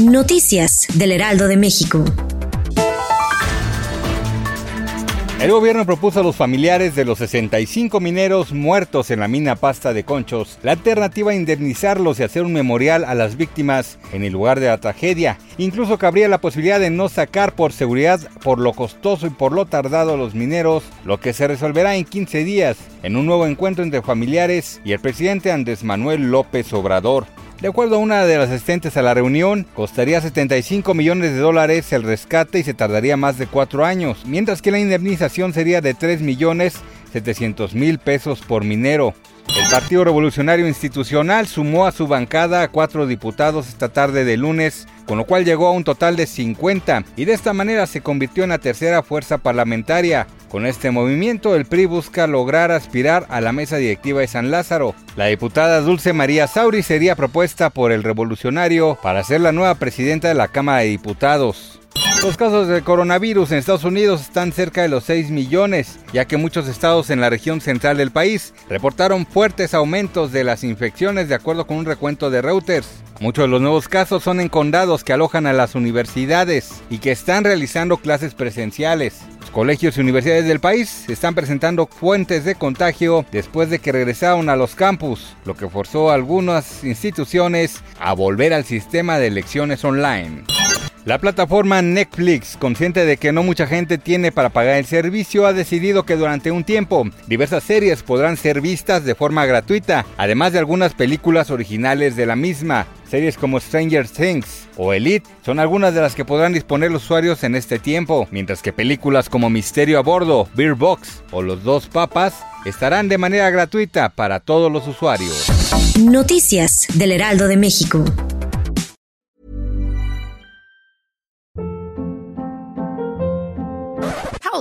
Noticias del Heraldo de México. El gobierno propuso a los familiares de los 65 mineros muertos en la mina Pasta de Conchos la alternativa a indemnizarlos y hacer un memorial a las víctimas en el lugar de la tragedia. Incluso cabría la posibilidad de no sacar por seguridad por lo costoso y por lo tardado a los mineros, lo que se resolverá en 15 días en un nuevo encuentro entre familiares y el presidente Andrés Manuel López Obrador. De acuerdo a una de las asistentes a la reunión, costaría 75 millones de dólares el rescate y se tardaría más de cuatro años, mientras que la indemnización sería de 3 millones 700 mil pesos por minero. El Partido Revolucionario Institucional sumó a su bancada a cuatro diputados esta tarde de lunes, con lo cual llegó a un total de 50 y de esta manera se convirtió en la tercera fuerza parlamentaria. Con este movimiento, el PRI busca lograr aspirar a la mesa directiva de San Lázaro. La diputada Dulce María Sauri sería propuesta por el revolucionario para ser la nueva presidenta de la Cámara de Diputados. Los casos de coronavirus en Estados Unidos están cerca de los 6 millones, ya que muchos estados en la región central del país reportaron fuertes aumentos de las infecciones de acuerdo con un recuento de Reuters. Muchos de los nuevos casos son en condados que alojan a las universidades y que están realizando clases presenciales. Colegios y universidades del país están presentando fuentes de contagio después de que regresaron a los campus, lo que forzó a algunas instituciones a volver al sistema de lecciones online. La plataforma Netflix, consciente de que no mucha gente tiene para pagar el servicio, ha decidido que durante un tiempo diversas series podrán ser vistas de forma gratuita, además de algunas películas originales de la misma. Series como Stranger Things o Elite son algunas de las que podrán disponer los usuarios en este tiempo, mientras que películas como Misterio a Bordo, Beer Box o Los Dos Papas estarán de manera gratuita para todos los usuarios. Noticias del Heraldo de México.